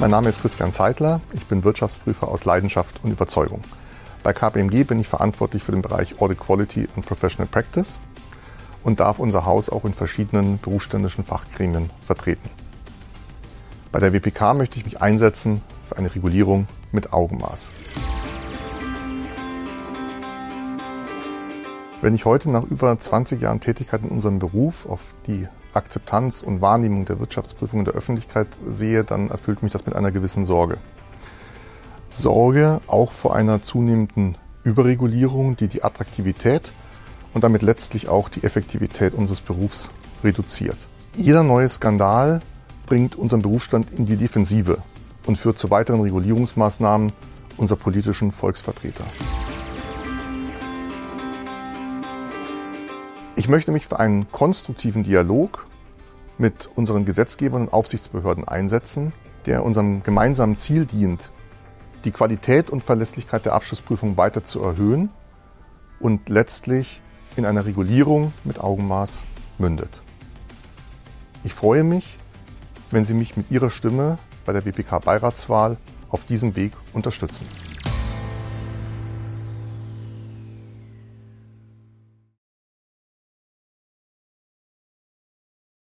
Mein Name ist Christian Zeitler. Ich bin Wirtschaftsprüfer aus Leidenschaft und Überzeugung. Bei KPMG bin ich verantwortlich für den Bereich Audit Quality und Professional Practice und darf unser Haus auch in verschiedenen berufsständischen Fachgremien vertreten. Bei der WPK möchte ich mich einsetzen für eine Regulierung mit Augenmaß. Wenn ich heute nach über 20 Jahren Tätigkeit in unserem Beruf auf die Akzeptanz und Wahrnehmung der Wirtschaftsprüfung in der Öffentlichkeit sehe, dann erfüllt mich das mit einer gewissen Sorge. Sorge auch vor einer zunehmenden Überregulierung, die die Attraktivität und damit letztlich auch die Effektivität unseres Berufs reduziert. Jeder neue Skandal bringt unseren Berufsstand in die Defensive und führt zu weiteren Regulierungsmaßnahmen unserer politischen Volksvertreter. Ich möchte mich für einen konstruktiven Dialog mit unseren Gesetzgebern und Aufsichtsbehörden einsetzen, der unserem gemeinsamen Ziel dient, die Qualität und Verlässlichkeit der Abschlussprüfung weiter zu erhöhen und letztlich in einer Regulierung mit Augenmaß mündet. Ich freue mich, wenn Sie mich mit Ihrer Stimme bei der WPK-Beiratswahl auf diesem Weg unterstützen.